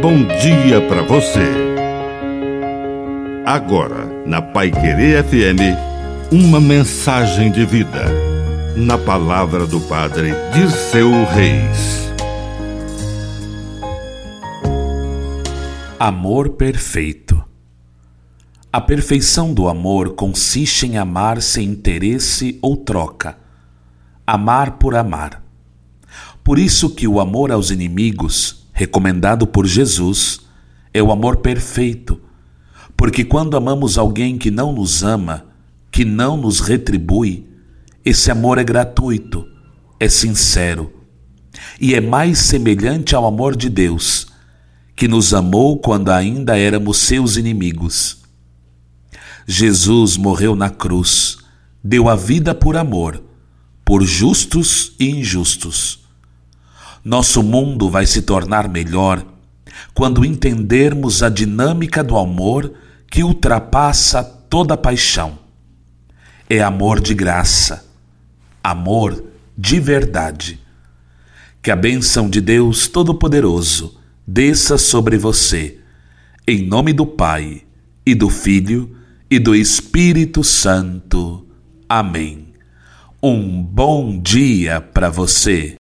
bom dia para você. Agora, na Pai Querer FM, uma mensagem de vida. Na palavra do Padre Dirceu Reis. Amor perfeito. A perfeição do amor consiste em amar sem interesse ou troca. Amar por amar. Por isso que o amor aos inimigos recomendado por Jesus, é o amor perfeito, porque quando amamos alguém que não nos ama, que não nos retribui, esse amor é gratuito, é sincero e é mais semelhante ao amor de Deus, que nos amou quando ainda éramos seus inimigos. Jesus morreu na cruz, deu a vida por amor, por justos e injustos. Nosso mundo vai se tornar melhor quando entendermos a dinâmica do amor que ultrapassa toda paixão. É amor de graça, amor de verdade. Que a bênção de Deus Todo-Poderoso desça sobre você, em nome do Pai, e do Filho, e do Espírito Santo. Amém. Um bom dia para você.